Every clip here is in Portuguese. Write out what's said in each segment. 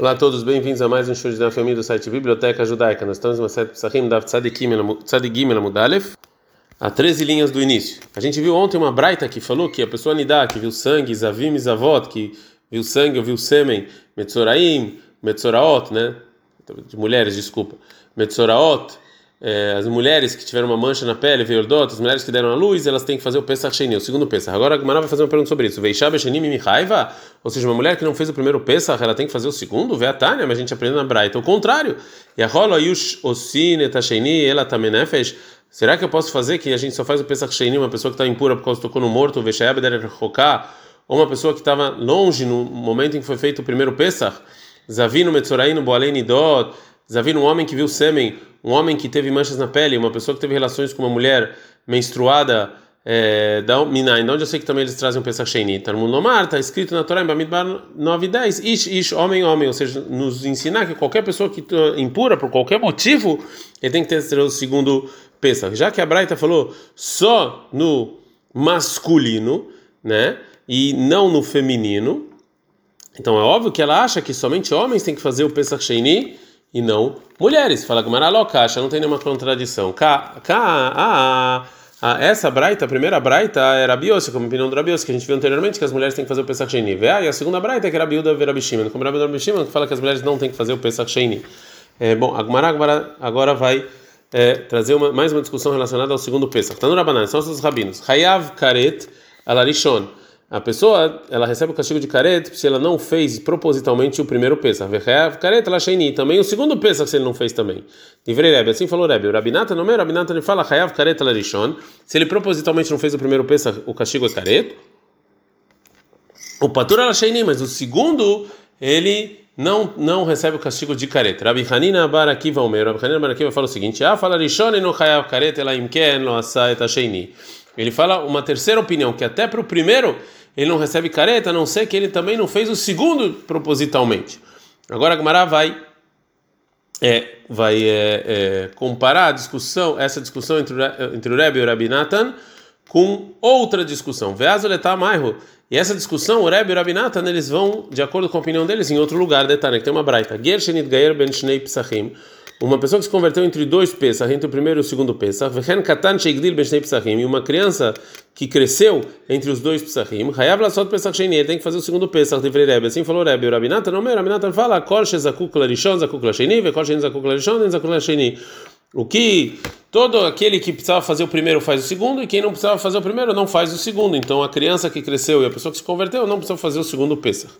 Olá a todos, bem-vindos a mais um show de família do site Biblioteca Judaica. Nós estamos uma série Psachim da Tzadigim Mudalef, a 13 linhas do início. A gente viu ontem uma braita que falou que a pessoa Nidá, que viu sangue, Zavim e Zavot, que viu sangue, viu sêmen, Metzoraim, Metzoraot, né? De mulheres, desculpa. Metzoraot, é, as mulheres que tiveram uma mancha na pele, Veordot, as mulheres que deram a luz, elas têm que fazer o Pesach Sheni, o segundo Pesach. Agora a Gemara vai fazer uma pergunta sobre isso. Veishab Sheni Mihaiva, ou seja, uma mulher que não fez o primeiro Pesach, ela tem que fazer o segundo? Vê a Tânia, mas a gente aprende na Braita. O contrário. E a Rola Ayush Osine Tasheni, ela Tamenefesh. Será que eu posso fazer que a gente só faz o Pesach Sheni, uma pessoa que está impura por causa tocou no morto, Veishab Roká, ou uma pessoa que estava longe no momento em que foi feito o primeiro Pesach? Zavino Metzoraino Boalei Nidot, Zavino, um homem que viu sêmen um homem que teve manchas na pele, uma pessoa que teve relações com uma mulher menstruada é, da Minai, onde eu sei que também eles trazem um Pesach Sheni. Talmud Lomar, está escrito na Torá em Bamidbar 9 e 10, Ish, Ish, homem, homem, ou seja, nos ensinar que qualquer pessoa que impura por qualquer motivo, ele tem que ter o segundo Pesach. Já que a Braita falou só no masculino, né, e não no feminino, então é óbvio que ela acha que somente homens têm que fazer o Pesach Sheni, e não mulheres. Fala que Maralocacha, não tem nenhuma contradição. Cá, cá, ah, ah, essa braita, a primeira braita era Biose, como opinião do Rabiose, que a gente viu anteriormente, que as mulheres têm que fazer o Pesach Sheni. Ah, e a segunda braita, que era a Biuda Verabishima, como Rabi Verabishima, que fala que as mulheres não têm que fazer o Pesach Sheni. É, bom, a Gumara agora, vai é, trazer uma, mais uma discussão relacionada ao segundo Pesach. Está no são os rabinos. Hayav Karet Alarishon. A pessoa, ela recebe o castigo de caret se ela não fez propositalmente o primeiro Pesach. Caret, ela. Também o segundo Pesach se ele não fez também. Livrei Rebbe, assim falou Rebbe. O Rabinata, não é o Rabinata, ele fala Karet Larishon. Se ele propositalmente não fez o primeiro Pesach, o castigo é caret. O Patur ela mas o segundo, ele não não recebe o castigo de caret. Rabi Hanina Bar Akiva Omer. Rabi Hanina Bar Akiva fala o seguinte: Ah, fala Rishon e no Hayav Karet ela imken lo asa Ele fala uma terceira opinião, que até para o primeiro ele não recebe careta, a não ser que ele também não fez o segundo propositalmente. Agora a Gemara vai é, vai é, é, comparar a discussão, essa discussão entre, entre o Rebbe e o Rabi com outra discussão. E essa discussão, o Rebbe e o Rabi eles vão, de acordo com a opinião deles, em outro lugar, detalhe, que tem uma braita. Gershenit Gayer ben Shnei Psachim uma pessoa que se converteu entre dois Pesach, entre o primeiro e o segundo Pesach, e uma criança que cresceu entre os dois Pesachim, tem que fazer o segundo Pesach. Assim falou Rebbe. O Rabinata não, o Rabinata fala. O que todo aquele que precisava fazer o primeiro faz o segundo, e quem não precisava fazer o primeiro não faz o segundo. Então a criança que cresceu e a pessoa que se converteu não precisa fazer o segundo Pesach.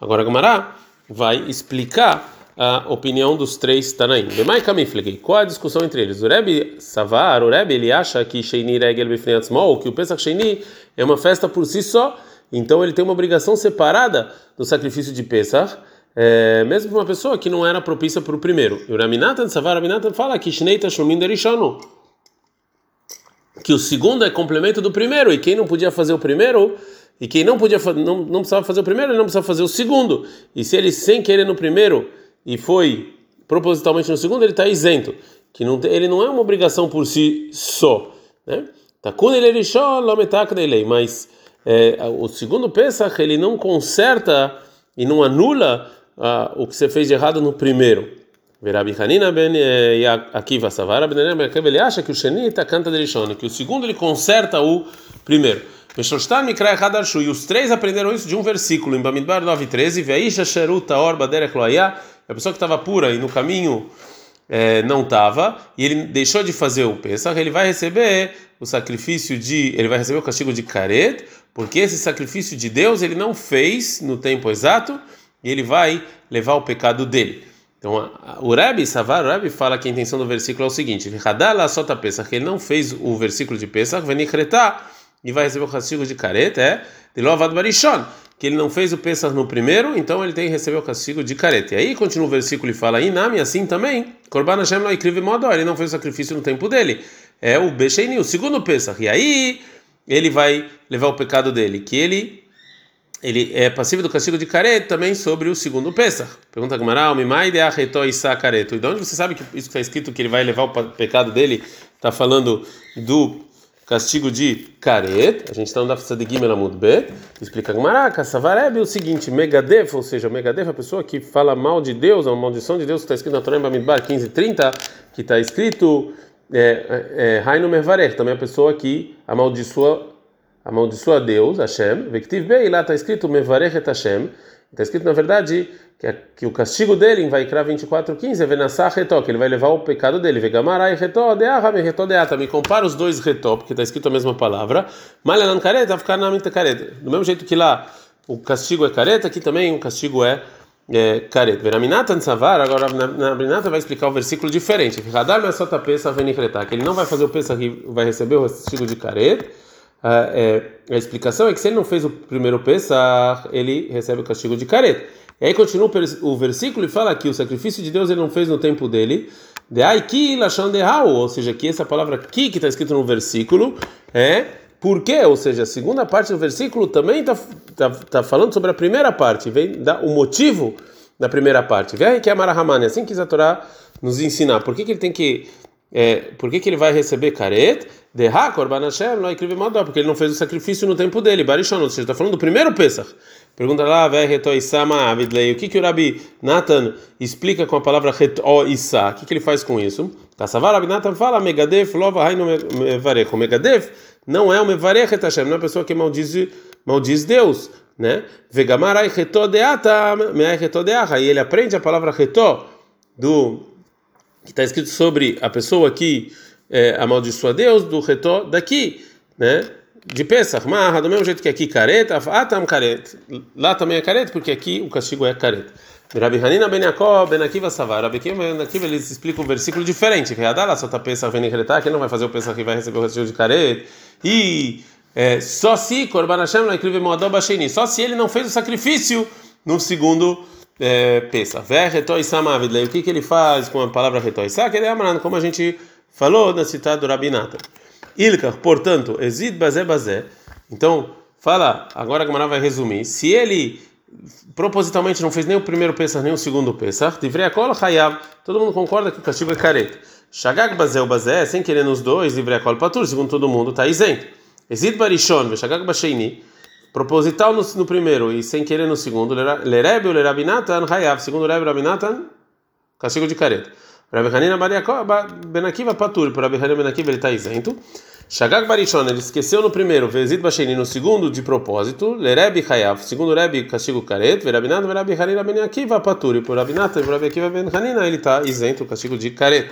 Agora Gamará vai explicar a opinião dos três Tanaim. Bemai Kamiflegi, qual a discussão entre eles? O Rebbe Savar, o Rebbe, ele acha que Sheini Regel Bifneatzmol, que o Pesach Sheini é uma festa por si só, então ele tem uma obrigação separada do sacrifício de Pesach, é, mesmo para uma pessoa que não era propícia para o primeiro. E o Raminatan Savar, Raminatan fala que Shnei Tashlumin Derishanu, que o segundo é complemento do primeiro, e quem não podia fazer o primeiro e quem não podia não, não precisava fazer o primeiro, ele não precisava fazer o segundo. E se ele sem querer no primeiro e foi propositalmente no segundo, ele está isento, que não ele não é uma obrigação por si só, né? Ele mas é, o segundo Pesach ele não conserta e não anula ah, o que você fez de errado no primeiro. Verabi Hanina ben eh, Akiva Savara ben ele acha que o Sheni está canta de que o segundo ele conserta o primeiro. E os três aprenderam isso de um versículo em Bamidbar 9:13, Veisha Sheruta Orba Derech a pessoa que estava pura e no caminho é, não estava, e ele deixou de fazer o Pesach, ele vai receber o sacrifício de. Ele vai receber o castigo de Karet, porque esse sacrifício de Deus ele não fez no tempo exato, e ele vai levar o pecado dele. Então, o Rebbe, Savar, o Rebbe fala que a intenção do versículo é o seguinte: Pesach, ele não fez o versículo de Pesach, venikretar, e vai receber o castigo de Karet, é, de Lovad Barishon que ele não fez o Pesach no primeiro, então ele tem que receber o castigo de careta. E aí continua o versículo e fala: Inami, assim também, Korban Hashem não escreve modo, ele não fez o sacrifício no tempo dele. É o Becheini, o segundo Pesach. E aí ele vai levar o pecado dele, que ele ele é passivo do castigo de careta também sobre o segundo Pesach. Pergunta a Gamara, Mimai de Arretó Isa careto. E de onde você sabe que isso que está escrito que ele vai levar o pecado dele? Está falando do castigo de caret. A gente está no Daf de Melamud B. Explica Gmará, Savareb, o seguinte: Megadef, ou seja, Megadef, a pessoa que fala mal de Deus, a maldição de Deus que está escrito na Torá Bamidbar 1530, que está escrito é, é, é Mervarech, também a pessoa que amaldiçoa, amaldiçoa Deus, Hashem. Vektiv B, lá está escrito Mevarech et Hashem. Está escrito, na verdade, que, é, que o castigo dele em Vaikra 24:15 é venassar retó, que ele vai levar o pecado dele. Vegamarai retó de me retó de ata. Me compara os dois retó, porque está escrito a mesma palavra. Malanan careta, ficar na minha careta. Do mesmo jeito que lá o castigo é careta, aqui também o castigo é é, careta. Veraminatan savar, agora na Brinata vai explicar o versículo diferente. Que ele não vai fazer o peça que vai receber o castigo de careta. Ah, é, a explicação é que se ele não fez o primeiro peça, ele recebe o castigo de careta. E aí continua o versículo e fala que o sacrifício de Deus ele não fez no tempo dele. De ki ou seja, que essa palavra ki que está escrito no versículo é por quê? Ou seja, a segunda parte do versículo também está tá, tá falando sobre a primeira parte, vem dar o motivo da primeira parte. Vem que é Marahamani, assim que a Torá nos ensinar. Por que, que ele tem que é, por que, que ele vai receber caret? De Hakor Hashem, não porque ele não fez o sacrifício no tempo dele. Barishon, ou seja, está falando do primeiro Pesach. Pergunta lá, o que, que o Rabi Nathan explica com a palavra retoisá? O que, que ele faz com isso? Kassavar Rabi Nathan fala, Megadef, lova hainu mevarech. O Megadef não é o mevarech Hashem, não é a pessoa que maldiz, maldiz Deus, né? Vegamarai retodeata, meai retodeaha. E ele aprende a palavra retó do que está escrito sobre a pessoa que é, amaldiçoa Deus, do retó daqui, né? de Pesach, marra, do mesmo jeito que aqui careta, atam caret. Lá também é careta, porque aqui o castigo é careta. Rabi Hanina ben Yaakov ben Akiva Savar. Rabi ben Akiva eles explicam um versículo diferente. Que Adala só tá Pesach vem que ele não vai fazer o Pesach vai receber o castigo de careta. E é, só se Korban Hashem não escreve Moadob Hasheni, só se ele não fez o sacrifício no segundo é, samavid. O que que ele faz com a palavra retoi? Sabe que ele é como a gente falou na citada do Rabinata. Ilkar, portanto, exid bazé bazé. Então, fala, agora a Gamara vai resumir. Se ele propositalmente não fez nem o primeiro Pesach nem o segundo Pesach, divrei a cola hayav. Todo mundo concorda que o castigo é careta. Shagag bazé o bazé, sem querer nos dois, divrei a cola patur, segundo todo mundo, está isento. Exid barishon, shagag basheini. Proposital no, no, primeiro e sem querer no segundo, lerebe ou lerabinatan hayav. Segundo lerebe rabinatan, castigo de careta. Rabi Hanina Benakiva Patur, para Rabi Hanina Benakiva ele está isento. Shagag Barishon, ele esqueceu no primeiro, Vezid Basheni no segundo de propósito, Lerebi Hayav, segundo Rebi castigo caret, Verabinat, Verabi Hanina Benakiva Patur, por Rabinat, Rabi Akiva Ben Hanina ele está isento, castigo de caret.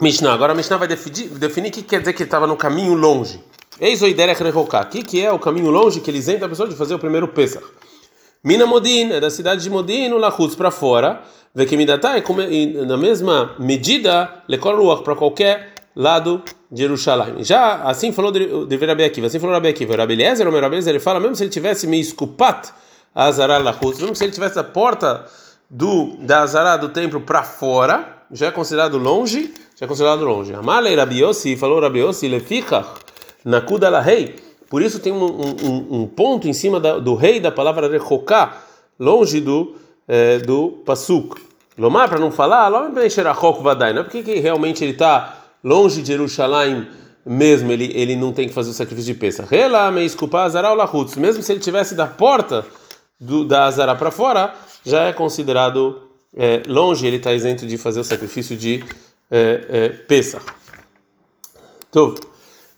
Mishnah, agora a Mishnah vai definir, definir o que quer dizer que ele estava no caminho longe. Eis o Iderech Rehoká. O que é o caminho longe que ele isenta a pessoa de fazer o primeiro Pesach? Mina Modin, é da cidade de Modin, o Lahutz para fora. Como, na mesma medida, Lekol Ruach para qualquer lado de Jerusalém. Já assim falou de, Rabi Akiva, assim falou Rabi Akiva. Rabi Eliezer, o Rabi Eliezer, ele fala, mesmo se ele tivesse me escupat a Azará Lahutz, mesmo se ele tivesse a porta do, da Azará do templo para fora, já é considerado longe, já é considerado longe. Amalei Rabi Yossi, falou Rabi Yossi, Lefichach, Nakuda Lahei, por isso tem um, um, um ponto em cima da, do rei da palavra rechoká, longe do, é, do pasuk. Lomar, para não falar, não é porque que realmente ele está longe de Jerusalém mesmo, ele, ele não tem que fazer o sacrifício de peça. Mesmo se ele tivesse da porta do, da Azara para fora, já é considerado é, longe, ele está isento de fazer o sacrifício de é, peça. Então,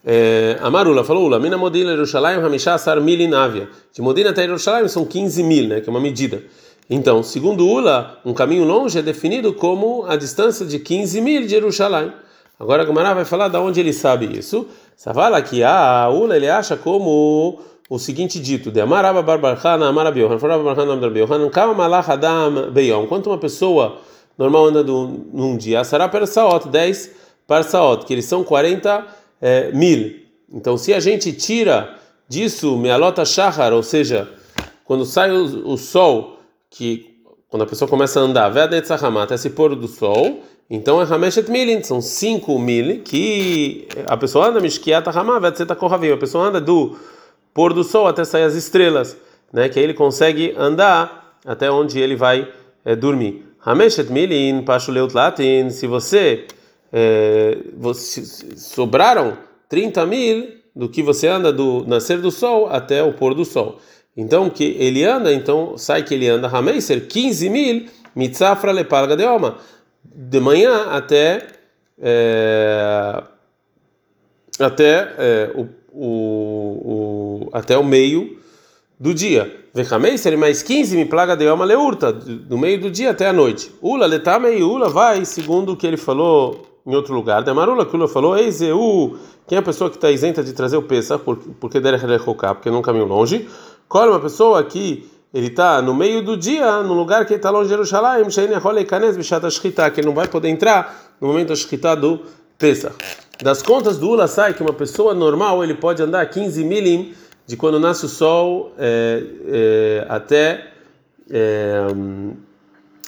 é, Amarula falou: Ula, Mina Modina Jerusalém, Hamishá Sar Mil Inávia. De Modina até Jerusalém são 15 mil, né, que é uma medida. Então, segundo Ula, um caminho longe é definido como a distância de 15 mil de Jerusalém. Agora a Gamara vai falar de onde ele sabe isso. Savala que a Ula ele acha como o seguinte dito: De Amaraba Barbarchana, Amarabiohan, Foraba Barbarchana, Amarabiohan, Kama Malach Adam Beyom. Quanto uma pessoa normal anda num dia, Sará Persaot, 10 Parsaot, que eles são 40 é, mil. Então, se a gente tira disso mealota shahar, ou seja, quando sai o, o, sol, que quando a pessoa começa a andar, até se pôr do sol, então é Hameshet Milin, são 5 mil que a pessoa anda, Mishkiata Hamah, Vetzeta Kohavim, a pessoa anda do pôr do sol até sair as estrelas, né? que aí ele consegue andar até onde ele vai é, dormir. Hameshet Milin, Pashuleut Latin, se você é, você, sobraram 30 mil do que você anda do nascer do sol até o pôr do sol. Então, que ele anda, então sai que ele anda Hameiser 15 mil mitzafra lepalga de Oma, de manhã até é, até é, o, o, o, até o meio do dia. Vechameiser mais 15 me plaga de Oma leurta, do meio do dia até a noite. Ula letame ula vai segundo o que ele falou em outro lugar. Demarula que Ula falou, Eizeu, quem é a pessoa que está isenta de trazer o Pesach, porque deve rechocar, porque não caminho longe. Qual é uma pessoa que ele está no meio do dia, no lugar que está longe de Jerusalém, que ele não vai poder entrar no momento da Shkita do Pesach. Das contas do Ula sai que uma pessoa normal ele pode andar 15 milim de quando nasce o sol é, é, até é,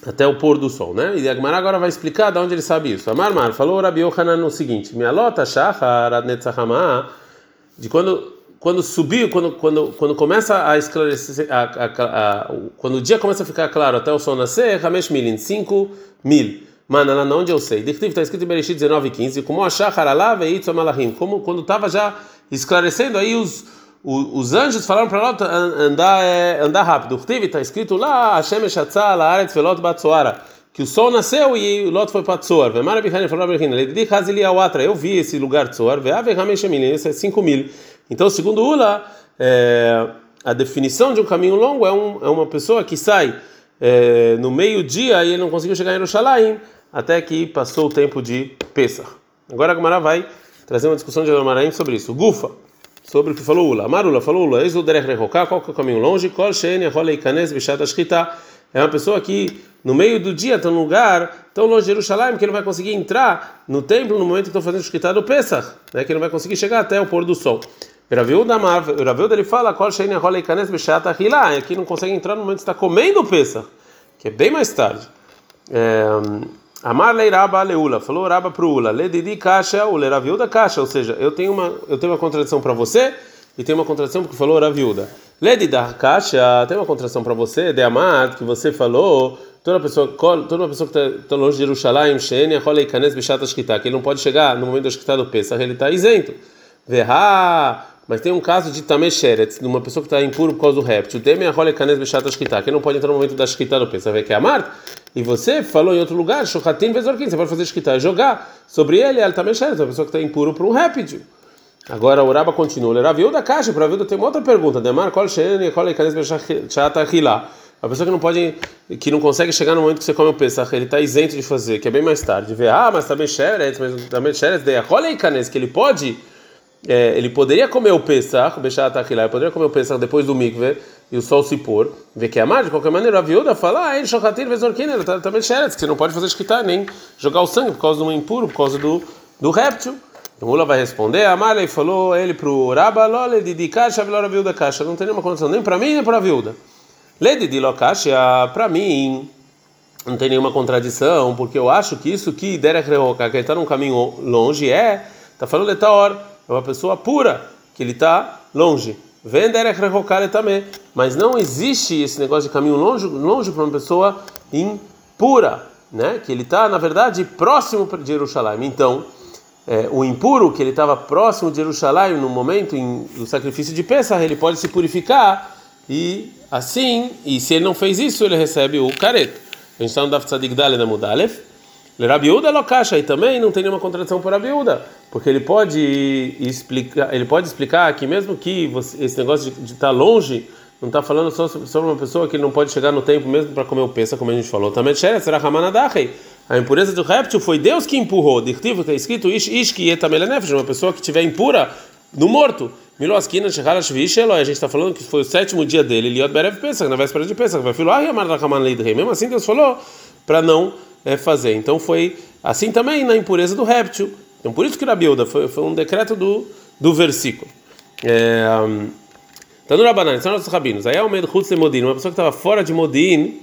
até o pôr do sol, né? E Agmará agora vai explicar de onde ele sabe isso. Amar Mar falou Rabi Yohanan no seguinte: Mialota shachar adnetzahama de quando quando subiu, quando, quando, quando começa a esclarecer, a, a, a, quando o dia começa a ficar claro até o sol nascer, Hamesh Milin, 5 mil. Mano, lá onde eu sei. Dictivo está escrito em Bereshit 19 15, como achar Haralav e Malachim, como quando estava já esclarecendo aí os, os, os anjos falaram para Lot andar, é, andar rápido. Está escrito lá, Hashem Eshatzah, Laaretz Velot Batzoara, que o sol nasceu e Lot foi para Awatra, eu vi esse lugar Hamesh Milin, esse é 5 mil. Então, segundo Ula, é, a definição de um caminho longo é, um, é uma pessoa que sai é, no meio-dia e ele não conseguiu chegar em Jerusalém até que passou o tempo de Pesach. Agora a Gamara vai trazer uma discussão de Amaraim sobre isso. Gufa, sobre o que falou Ula. Marula falou Ula, eis o derech rehoká, qual que é o caminho longe? Kol she'en yacholei kanes b'shat ashkita. É uma pessoa que no meio do dia está num lugar tão longe de Jerusalém que ele não vai conseguir entrar no templo no momento que estão fazendo o shkita do Pesach, né? que ele não vai conseguir chegar até o pôr do sol. Raviuda ele fala, qual shein rola e canes bechata hilá, aqui não consegue entrar no momento que está comendo o Pesach, que é bem mais tarde. É, Amar leiraba leula, falou raba pro ula, le didi caixa, o leraviuda caixa, ou seja, eu tenho uma eu tenho uma contradição para você e tem uma contradição porque falou raviuda. Le dida caixa, tem uma contradição para você, de amar que você falou, toda pessoa toda pessoa que está tá longe de Jerusalém, shein rola e canes bechata shkita, que ele não pode chegar no momento da shkita do Pesach, ele está isento. Verá mas tem um caso de Tamesheret, de uma pessoa que está impuro por causa do réptil. Tem a rola canes bechata shkita, que não pode entrar no momento da shkita do pensa, vê que amar. E você falou em outro lugar, shochatin vezorkin, você pode fazer shkita, jogar sobre ele, ela Tamesheret, uma pessoa que está impuro por um réptil. Agora o Raba continua. Era viu da caixa, para viu tem uma outra pergunta. Demar kol shen kol canes bechata hilá. A pessoa que não pode, que não consegue chegar no momento que você come o pesach, ele está isento de fazer, que é bem mais tarde. Vê, ah, mas também sheret, mas também sheret, daí a rola canes que ele pode é, ele poderia comer o Pesach, Bechat Achilá, ele poderia comer o Pesach depois do mikve e o sol se pôr, vê que é amar, de qualquer maneira, a viúva fala, ah, ele chocatir vezorquina, ele também xeretz, que você não pode fazer esquitar nem jogar o sangue por causa do impuro, por causa do, do réptil. Então Mula vai responder, a e falou ele para o Rabba, lole de caixa, velora viúva caixa, não tem nenhuma condição nem para mim nem para a viúva. Lede de caixa, para mim, não tem nenhuma contradição, porque eu acho que isso que Derek Rehoka, que ele está num caminho longe, é, está falando de hora é uma pessoa pura, que ele está longe. Vender também. Mas não existe esse negócio de caminho longe, longe para uma pessoa impura, né? Que ele está, na verdade, próximo de Jerusalém. Então, é, o impuro, que ele estava próximo de Jerusalém no momento em, do sacrifício de Pesach, ele pode se purificar e assim, e se ele não fez isso, ele recebe o careto. A gente está no Daf Tzadik Daled Amudalef. Rabiúda locacha e também não tem nenhuma contradição para Rabiúda, porque ele pode explicar, ele pode explicar que mesmo que você, esse negócio de estar tá longe não está falando só sobre uma pessoa que não pode chegar no tempo mesmo para comer o peça, como a gente falou. Também será A impureza do réptil foi Deus que empurrou. Dirtivo está escrito ish uma pessoa que estiver impura no morto. Miloskina a gente está falando que foi o sétimo dia dele, Liot Berev Pesach, na véspera de Pesach, vai falar, mesmo assim Deus falou para não é, fazer. Então foi assim também na impureza do réptil. Então por isso que Rabiuda foi, foi um decreto do, do versículo. É, então no Rabanan, são nossos rabinos. Aí é o medo de Modin, uma pessoa que estava fora de Modin,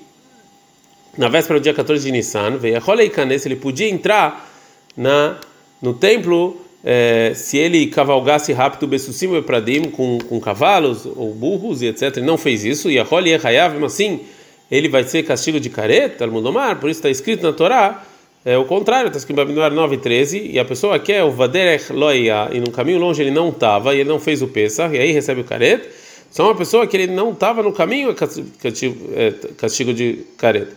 na véspera do dia 14 de Nissan, veio a Roleikanes, ele podia entrar na, no templo é, se ele cavalgasse rápido Bessusim e Pradim com, com cavalos ou burros e etc. Ele não fez isso, e a Role Hayav, assim ele vai ser castigo de careta, Talmudomar, por isso está escrito na Torá é o contrário, está escrito em Babinoar 9 13, e a pessoa quer o Vaderech Loia, e no caminho longe ele não estava, e ele não fez o Pesach, e aí recebe o caret. Só uma pessoa que ele não estava no caminho, é castigo de caret.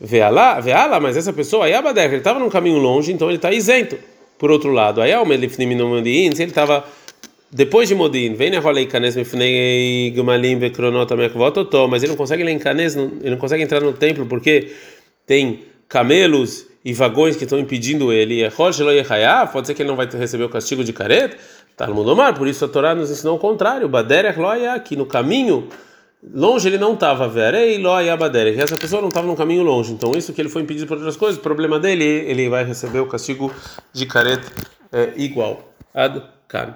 Vê lá, vê lá, mas essa pessoa, aí Baderech, ele estava no caminho longe, então ele está isento. Por outro lado, aí o Melifnim no Modiin, se ele estava depois de Modin, vem na rola Ikanes Mifnei Gumalim Vekronota Mekvototó, mas ele não consegue em Canes, ele não consegue entrar no templo porque tem camelos e vagões que estão impedindo ele. É pode ser que ele não vai receber o castigo de careta. Mar, por isso a Torá nos ensinou o contrário. Baderech loia, que no caminho longe ele não estava. Verei loia baderech. Essa pessoa não estava no caminho longe. Então isso que ele foi impedido por outras coisas, o problema dele, ele vai receber o castigo de careta é, igual. Ad -kan.